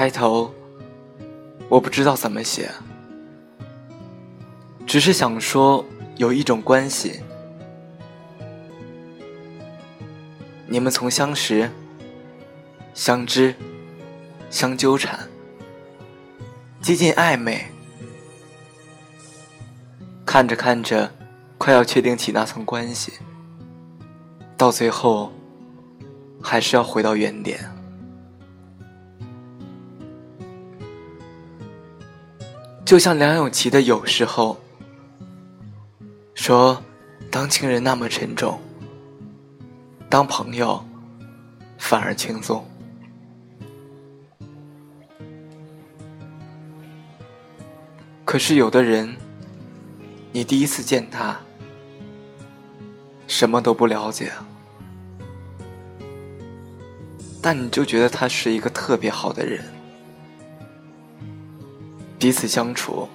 开头我不知道怎么写，只是想说有一种关系，你们从相识、相知、相纠缠，接近暧昧，看着看着，快要确定起那层关系，到最后还是要回到原点。就像梁咏琪的《有时候》说：“当情人那么沉重，当朋友反而轻松。”可是有的人，你第一次见他，什么都不了解，但你就觉得他是一个特别好的人。彼此相处，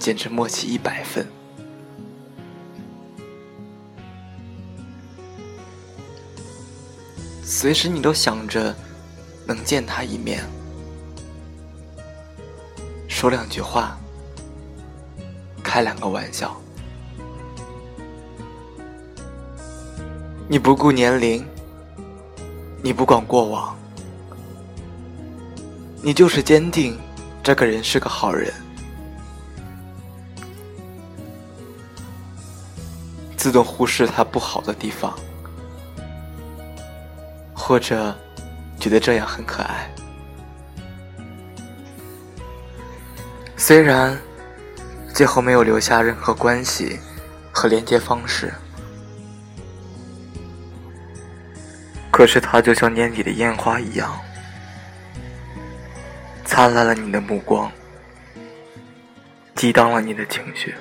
简直默契一百分。随时你都想着能见他一面，说两句话，开两个玩笑。你不顾年龄，你不管过往，你就是坚定。这个人是个好人，自动忽视他不好的地方，或者觉得这样很可爱。虽然最后没有留下任何关系和连接方式，可是他就像年底的烟花一样。灿烂了你的目光，激荡了你的情绪。